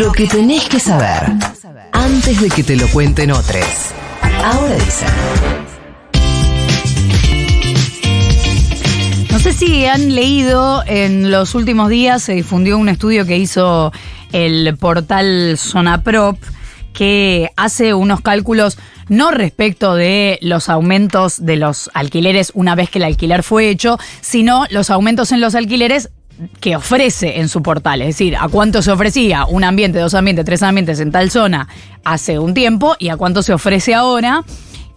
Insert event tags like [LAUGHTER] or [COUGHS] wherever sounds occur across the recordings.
Lo que tenés que saber antes de que te lo cuenten otros. Ahora dice. No sé si han leído, en los últimos días se difundió un estudio que hizo el portal Zonaprop que hace unos cálculos no respecto de los aumentos de los alquileres una vez que el alquiler fue hecho, sino los aumentos en los alquileres que ofrece en su portal, es decir, a cuánto se ofrecía un ambiente, dos ambientes, tres ambientes en tal zona hace un tiempo y a cuánto se ofrece ahora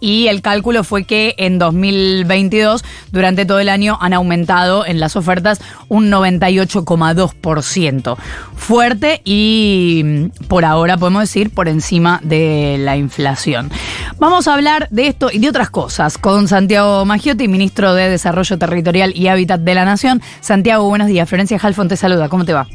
y el cálculo fue que en 2022, durante todo el año, han aumentado en las ofertas un 98,2%. Fuerte y mm, por ahora podemos decir por encima de la inflación. Vamos a hablar de esto y de otras cosas con Santiago Maggiotti, ministro de Desarrollo Territorial y Hábitat de la Nación. Santiago, buenos días. Florencia Halfon te saluda. ¿Cómo te va?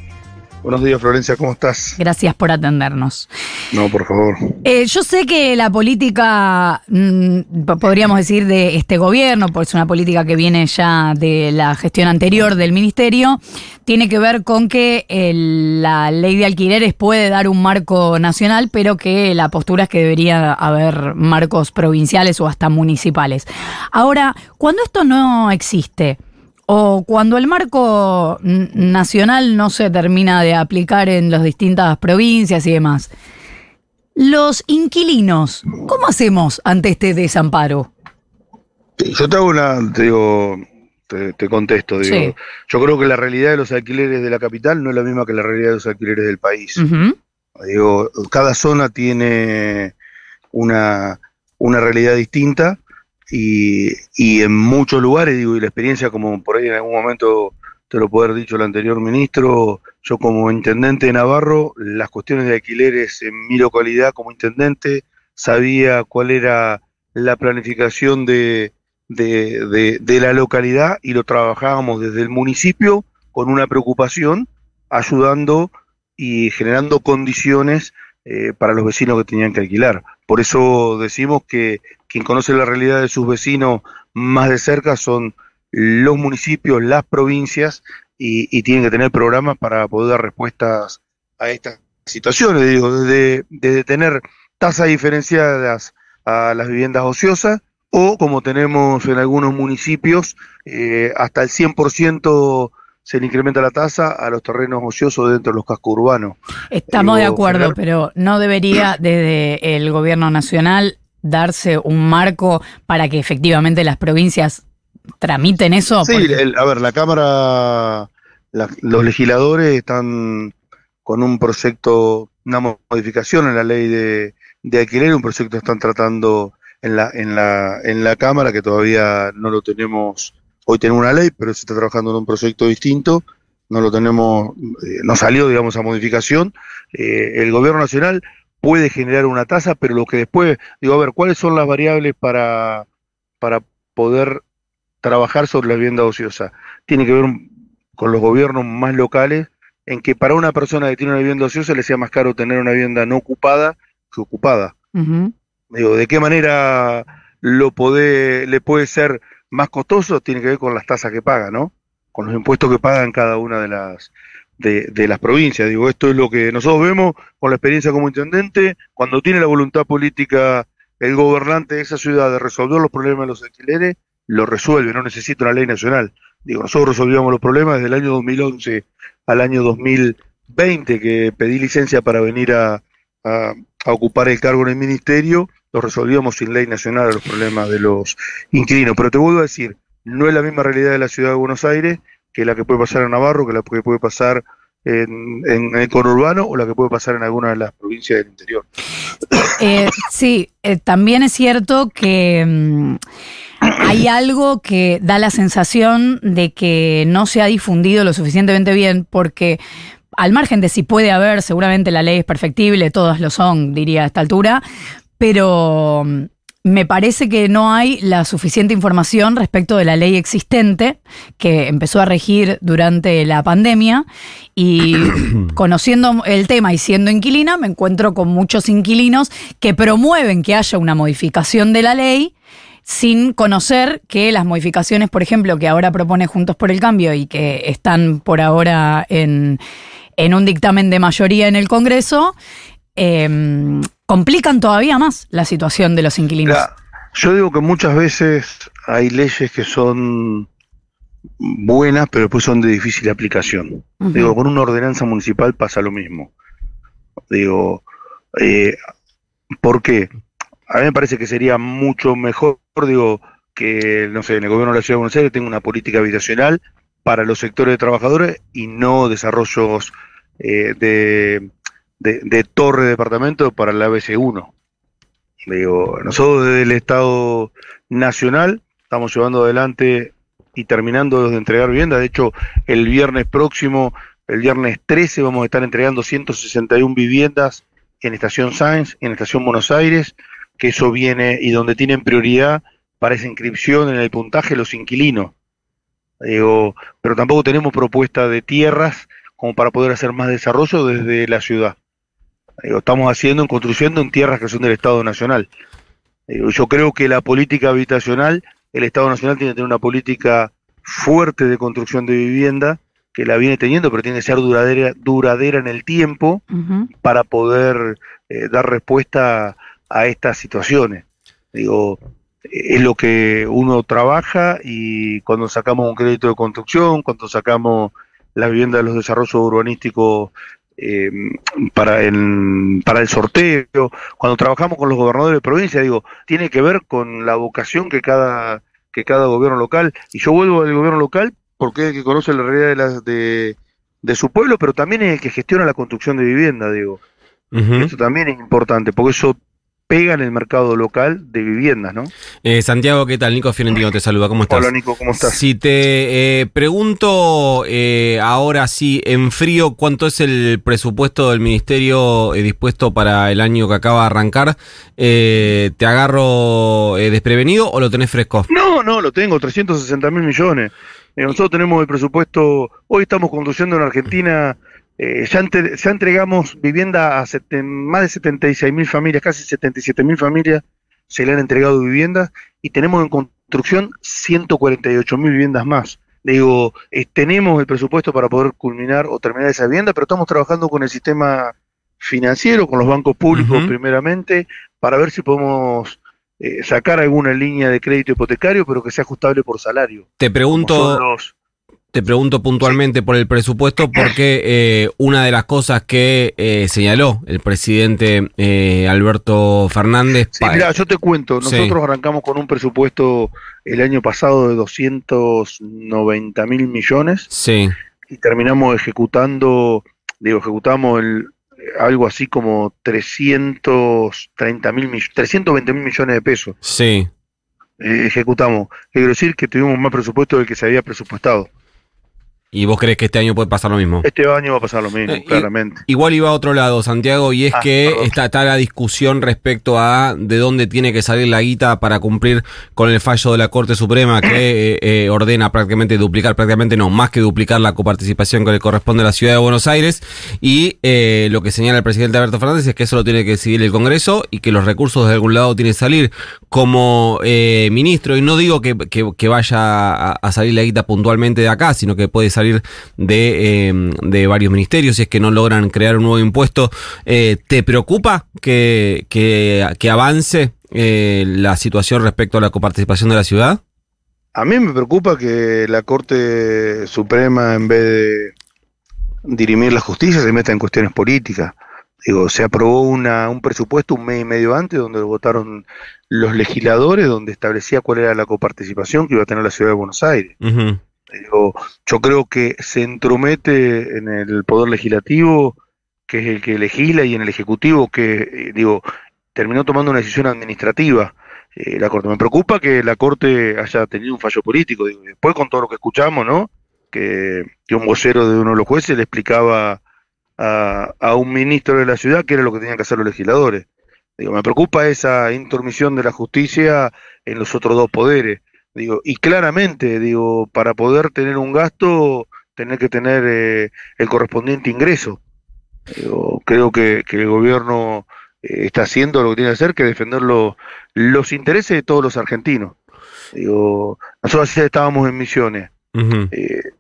Buenos días, Florencia, ¿cómo estás? Gracias por atendernos. No, por favor. Eh, yo sé que la política, mm, podríamos decir, de este gobierno, pues es una política que viene ya de la gestión anterior del ministerio, tiene que ver con que la ley de alquileres puede dar un marco nacional, pero que la postura es que debería haber marcos provinciales o hasta municipales. Ahora, cuando esto no existe, o cuando el marco nacional no se termina de aplicar en las distintas provincias y demás, los inquilinos, ¿cómo hacemos ante este desamparo? Yo te hago una, te digo, te, contesto, digo, yo creo que la realidad de los alquileres de la capital no es la misma que la realidad de los alquileres del país. Digo, cada zona tiene una, una realidad distinta y, y en muchos lugares, digo, y la experiencia, como por ahí en algún momento te lo puede haber dicho el anterior ministro, yo como intendente de Navarro, las cuestiones de alquileres en mi localidad como intendente, sabía cuál era la planificación de, de, de, la localidad y lo trabajábamos desde el municipio con una preocupación, ayudando y generando condiciones eh, para los vecinos que tenían que alquilar. Por eso decimos que quien conoce la realidad de sus vecinos más de cerca son los municipios, las provincias, y, tienen que tener programas para poder dar respuestas a estas situaciones, digo, desde, tener tasas diferenciadas a las viviendas ociosas, o como tenemos en algunos municipios, eh, hasta el 100% se le incrementa la tasa a los terrenos ociosos dentro de los cascos urbanos. Estamos de acuerdo, pero no debería desde el gobierno nacional darse un marco para que efectivamente las provincias tramiten eso? Sí, a ver, la Cámara, los legisladores están con un proyecto, una modificación en la ley de, de alquiler, un proyecto que están tratando en la, en la, en la Cámara, que todavía no lo tenemos, hoy tenemos una ley, pero se está trabajando en un proyecto distinto, no lo tenemos, eh, no salió, digamos, a modificación. Eh, el gobierno nacional puede generar una tasa, pero lo que después, digo, a ver, ¿cuáles son las variables para, para poder trabajar sobre la vivienda ociosa? Tiene que ver con los gobiernos más locales, en que para una persona que tiene una vivienda ociosa le sea más caro tener una vivienda no ocupada que ocupada. Digo, ¿de qué manera lo puede, le puede ser más costoso? Tiene que ver con las tasas que paga, ¿no? Con los impuestos que pagan cada una de las, de, las provincias. Digo, esto es lo que nosotros vemos con la experiencia como intendente, cuando tiene la voluntad política el gobernante de esa ciudad de resolver los problemas de los alquileres, lo resuelve, no necesita una ley nacional. Digo, nosotros resolvíamos los problemas desde el año 2011 al año 2020, que pedí licencia para venir a, ocupar el cargo en el ministerio, lo resolvíamos sin ley nacional los problemas de los inquilinos. Pero te vuelvo a decir, no es la misma realidad de la ciudad de Buenos Aires, que la que puede pasar en Navarro, que la que puede pasar en, el conurbano o la que puede pasar en alguna de las provincias del interior. [COUGHS] Eh, sí, eh, también es cierto que mm, hay algo que da la sensación de que no se ha difundido lo suficientemente bien porque al margen de si puede haber, seguramente la ley es perfectible, todas lo son, diría a esta altura, pero mm, me parece que no hay la suficiente información respecto de la ley existente que empezó a regir durante la pandemia. Y [COUGHS] conociendo el tema y siendo inquilina me encuentro con muchos inquilinos que promueven que haya una modificación de la ley sin conocer que las modificaciones, por ejemplo, que ahora propone Juntos por el Cambio y que están por ahora en en un dictamen de mayoría en el Congreso, em, complican todavía más la situación de los inquilinos. yo digo que muchas veces hay leyes que son buenas, pero después son de difícil aplicación. Digo, con una ordenanza municipal pasa lo mismo. Digo, eh, ¿por qué? A mí me parece que sería mucho mejor, digo, que, no sé, en el gobierno de la Ciudad de Buenos Aires tenga una política habitacional para los sectores de trabajadores y no desarrollos eh, de, de, torre de departamento para la ABC1. Digo, nosotros desde el Estado Nacional estamos llevando adelante y terminando de entregar vivienda. De hecho, el viernes próximo, el viernes 13, vamos a estar entregando 161 viviendas en Estación Sáenz, en Estación Buenos Aires, que eso viene y donde tienen prioridad para esa inscripción en el puntaje los inquilinos. Digo, pero tampoco tenemos propuesta de tierras como para poder hacer más desarrollo desde la ciudad. Digo, estamos haciendo, en construyendo en tierras que son del Estado Nacional. yo creo que la política habitacional el Estado Nacional tiene que tener una política fuerte de construcción de vivienda, que la viene teniendo, pero tiene que ser duradera, duradera en el tiempo para poder eh, dar respuesta a estas situaciones. Digo, es lo que uno trabaja y cuando sacamos un crédito de construcción, cuando sacamos la vivienda de los desarrollos urbanísticos eh, para, el, para el sorteo, cuando trabajamos con los gobernadores de provincia, digo, tiene que ver con la vocación que cada, que cada gobierno local, y yo vuelvo al gobierno local porque es el que conoce la realidad de, de, su pueblo, pero también es el que gestiona la construcción de vivienda, digo. Eso también es importante, porque eso pega en el mercado local de viviendas, ¿no? Eh, Santiago, ¿qué tal? Nico Fiorentino te saluda, ¿cómo estás? Hola Nico, ¿cómo estás? Si te eh, pregunto eh, ahora sí, en frío, ¿cuánto es el presupuesto del Ministerio dispuesto para el año que acaba de arrancar? ¿Te agarro desprevenido o lo tenés fresco? No, no, lo tengo, 360 mil millones. nosotros tenemos el presupuesto, hoy estamos conduciendo en Argentina eh, ya, entregamos vivienda a más de 76 mil familias, casi 77 mil familias se le han entregado viviendas y tenemos en construcción 148 mil viviendas más. Digo, eh, tenemos el presupuesto para poder culminar o terminar esa vivienda, pero estamos trabajando con el sistema financiero, con los bancos públicos primeramente, para ver si podemos eh, sacar alguna línea de crédito hipotecario, pero que sea ajustable por salario. Te pregunto, te pregunto puntualmente por el presupuesto porque eh, una de las cosas que eh, señaló el presidente eh, Alberto Fernández... Sí, mira, yo te cuento, nosotros arrancamos con un presupuesto el año pasado de 290 mil millones sí. y terminamos ejecutando, digo, ejecutamos el, algo así como 330 mil 320 mil millones de pesos. Sí. ejecutamos. Quiero decir que tuvimos más presupuesto del que se había presupuestado. ¿Y vos crees que este año puede pasar lo mismo? Este año va a pasar lo mismo, eh, claramente. Igual iba a otro lado, Santiago, y es ah, que está, está, la discusión respecto a de dónde tiene que salir la guita para cumplir con el fallo de la Corte Suprema que [COUGHS] eh, eh, ordena prácticamente duplicar, prácticamente no, más que duplicar la coparticipación que le corresponde a la Ciudad de Buenos Aires. Y lo que señala el presidente Alberto Fernández es que eso lo tiene que decidir el Congreso y que los recursos de algún lado tienen que salir como ministro. Y no digo que, que, vaya a, a, salir la guita puntualmente de acá, sino que puede salir salir de, eh, de varios ministerios si es que no logran crear un nuevo impuesto. Eh, ¿Te preocupa que, que, avance eh, la situación respecto a la coparticipación de la ciudad? A mí me preocupa que la Corte Suprema, en vez de dirimir la justicia, se meta en cuestiones políticas. Digo, se aprobó una, un presupuesto un mes y medio antes donde votaron los legisladores, donde establecía cuál era la coparticipación que iba a tener la ciudad de Buenos Aires. Digo, yo creo que se entromete en el poder legislativo, que es el que legisla, y en el ejecutivo, que, eh, digo, terminó tomando una decisión administrativa. Eh, la Corte. Me preocupa que la Corte haya tenido un fallo político. después con todo lo que escuchamos, ¿no? Que, que, un vocero de uno de los jueces le explicaba a, a, un ministro de la ciudad qué era lo que tenían que hacer los legisladores. Digo, me preocupa esa intromisión de la justicia en los otros dos poderes. Digo, y claramente, digo, para poder tener un gasto, tener que tener eh, el correspondiente ingreso. creo que, el gobierno eh, está haciendo lo que tiene que hacer, que defender los intereses de todos los argentinos. Digo, nosotros estábamos en misiones. Eh,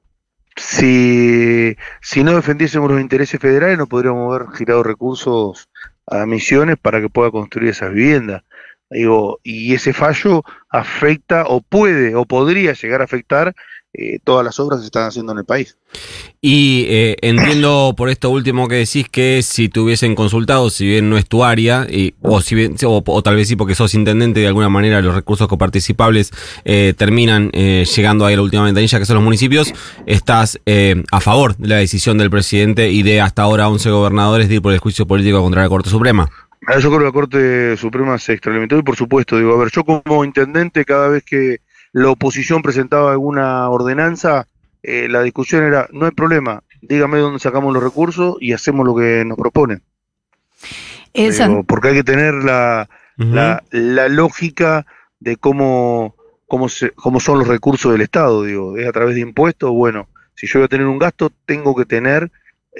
si, si no defendiésemos los intereses federales no podríamos haber girado recursos a misiones para que pueda construir esas viviendas. Digo, y ese fallo afecta o puede o podría llegar a afectar eh, todas las obras que se están haciendo en el país. Y eh, entiendo por esto último que decís que si te hubiesen consultado, si bien no es tu área, y, o, si bien, o, tal vez sí porque sos intendente, de alguna manera los recursos coparticipables eh, terminan eh, llegando ahí a la última ventanilla, que son los municipios, estás a favor de la decisión del presidente y de hasta ahora 11 gobernadores de ir por el juicio político contra la Corte Suprema. Ah, yo creo que la Corte Suprema se extralimitó y por supuesto, digo, a ver, yo como intendente cada vez que la oposición presentaba alguna ordenanza, eh, la discusión era, no hay problema, dígame dónde sacamos los recursos y hacemos lo que nos proponen. Digo, porque hay que tener la, la, la, lógica de cómo, cómo, se, cómo son los recursos del Estado, digo, es a través de impuestos, bueno, si yo voy a tener un gasto, tengo que tener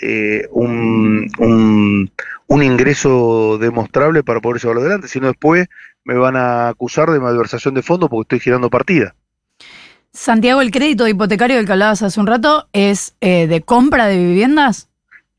eh, un, un, un, ingreso demostrable para poder llevarlo adelante, si no después me van a acusar de malversación de fondos porque estoy girando partida. Santiago, el crédito hipotecario del que hablabas hace un rato es eh, de compra de viviendas.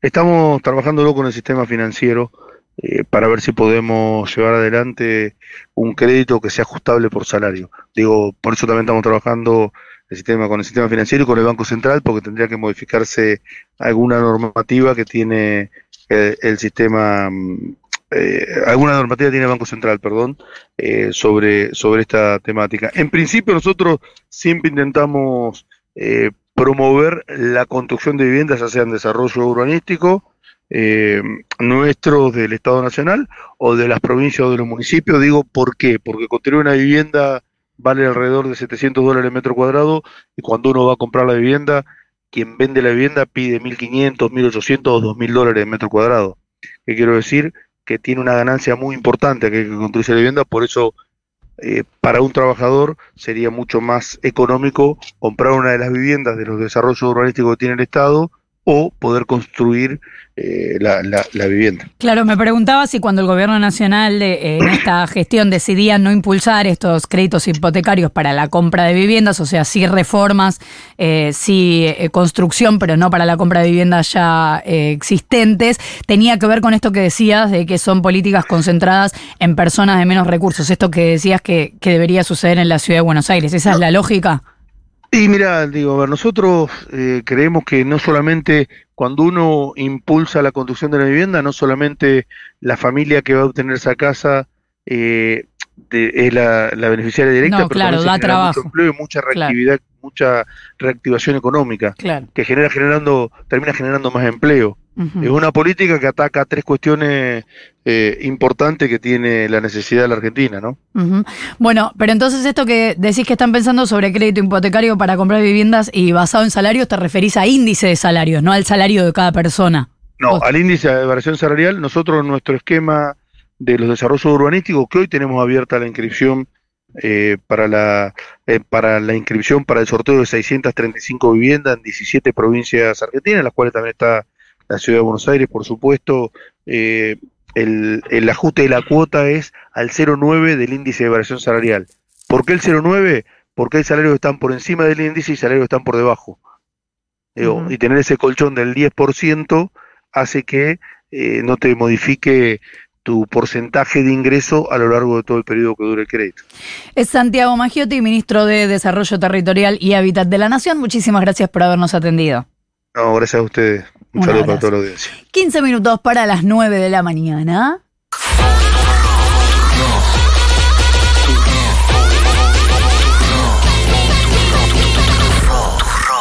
Estamos trabajándolo con el sistema financiero eh, para ver si podemos llevar adelante un crédito que sea ajustable por salario. Digo, por eso también estamos trabajando el sistema con el sistema financiero y con el Banco Central, porque tendría que modificarse alguna normativa que tiene el, el sistema mm, eh, alguna normativa tiene el Banco Central, perdón, eh, sobre, sobre esta temática. En principio nosotros siempre intentamos eh, promover la construcción de viviendas, ya sea en desarrollo urbanístico, eh, nuestros del Estado Nacional o de las provincias o de los municipios. Digo, ¿por qué? Porque construir una vivienda vale alrededor de 700 dólares el metro cuadrado y cuando uno va a comprar la vivienda, quien vende la vivienda pide 1.500, 1.800 o 2.000 dólares el metro cuadrado. ¿Qué quiero decir? que tiene una ganancia muy importante que construir la vivienda, por eso eh, para un trabajador sería mucho más económico comprar una de las viviendas de los desarrollos urbanísticos que tiene el Estado o poder construir eh, la, la, la, vivienda. Claro, me preguntaba si cuando el gobierno nacional eh, en esta gestión decidía no impulsar estos créditos hipotecarios para la compra de viviendas, o sea, sí reformas, eh, sí eh, construcción, pero no para la compra de viviendas ya eh, existentes, tenía que ver con esto que decías de que son políticas concentradas en personas de menos recursos, esto que decías que, que debería suceder en la ciudad de Buenos Aires. ¿Esa no. es la lógica? Y mira, digo, a ver, nosotros eh, creemos que no solamente cuando uno impulsa la construcción de la vivienda, no solamente la familia que va a obtener esa casa eh, de, es la, la, beneficiaria directa, no, pero claro, da trabajo. mucho empleo y mucha reactividad, claro. Mucha reactivación económica, claro. que genera generando, termina generando más empleo. Uh -huh. Es una política que ataca tres cuestiones eh, importantes que tiene la necesidad de la Argentina, ¿no? Uh -huh. Bueno, pero entonces esto que decís que están pensando sobre crédito hipotecario para comprar viviendas y basado en salarios, te referís a índice de salarios, no al salario de cada persona. No, al índice de variación salarial, nosotros nuestro esquema de los desarrollos urbanísticos, que hoy tenemos abierta la inscripción eh, para, la, eh, para la inscripción para el sorteo de 635 viviendas en 17 provincias argentinas, en las cuales también está la ciudad de Buenos Aires, por supuesto, eh, el, el, ajuste de la cuota es al 0,9 del índice de variación salarial. ¿Por qué el 0,9? Porque hay salarios que están por encima del índice y salarios que están por debajo. Uh -huh. Y tener ese colchón del 10% hace que eh, no te modifique tu porcentaje de ingreso a lo largo de todo el periodo que dure el crédito. Es Santiago Maggiotti, ministro de Desarrollo Territorial y Hábitat de la Nación. Muchísimas gracias por habernos atendido. No, gracias a ustedes. Un, Un saludo abrazo. para toda la audiencia. 15 minutos para las 9 de la mañana.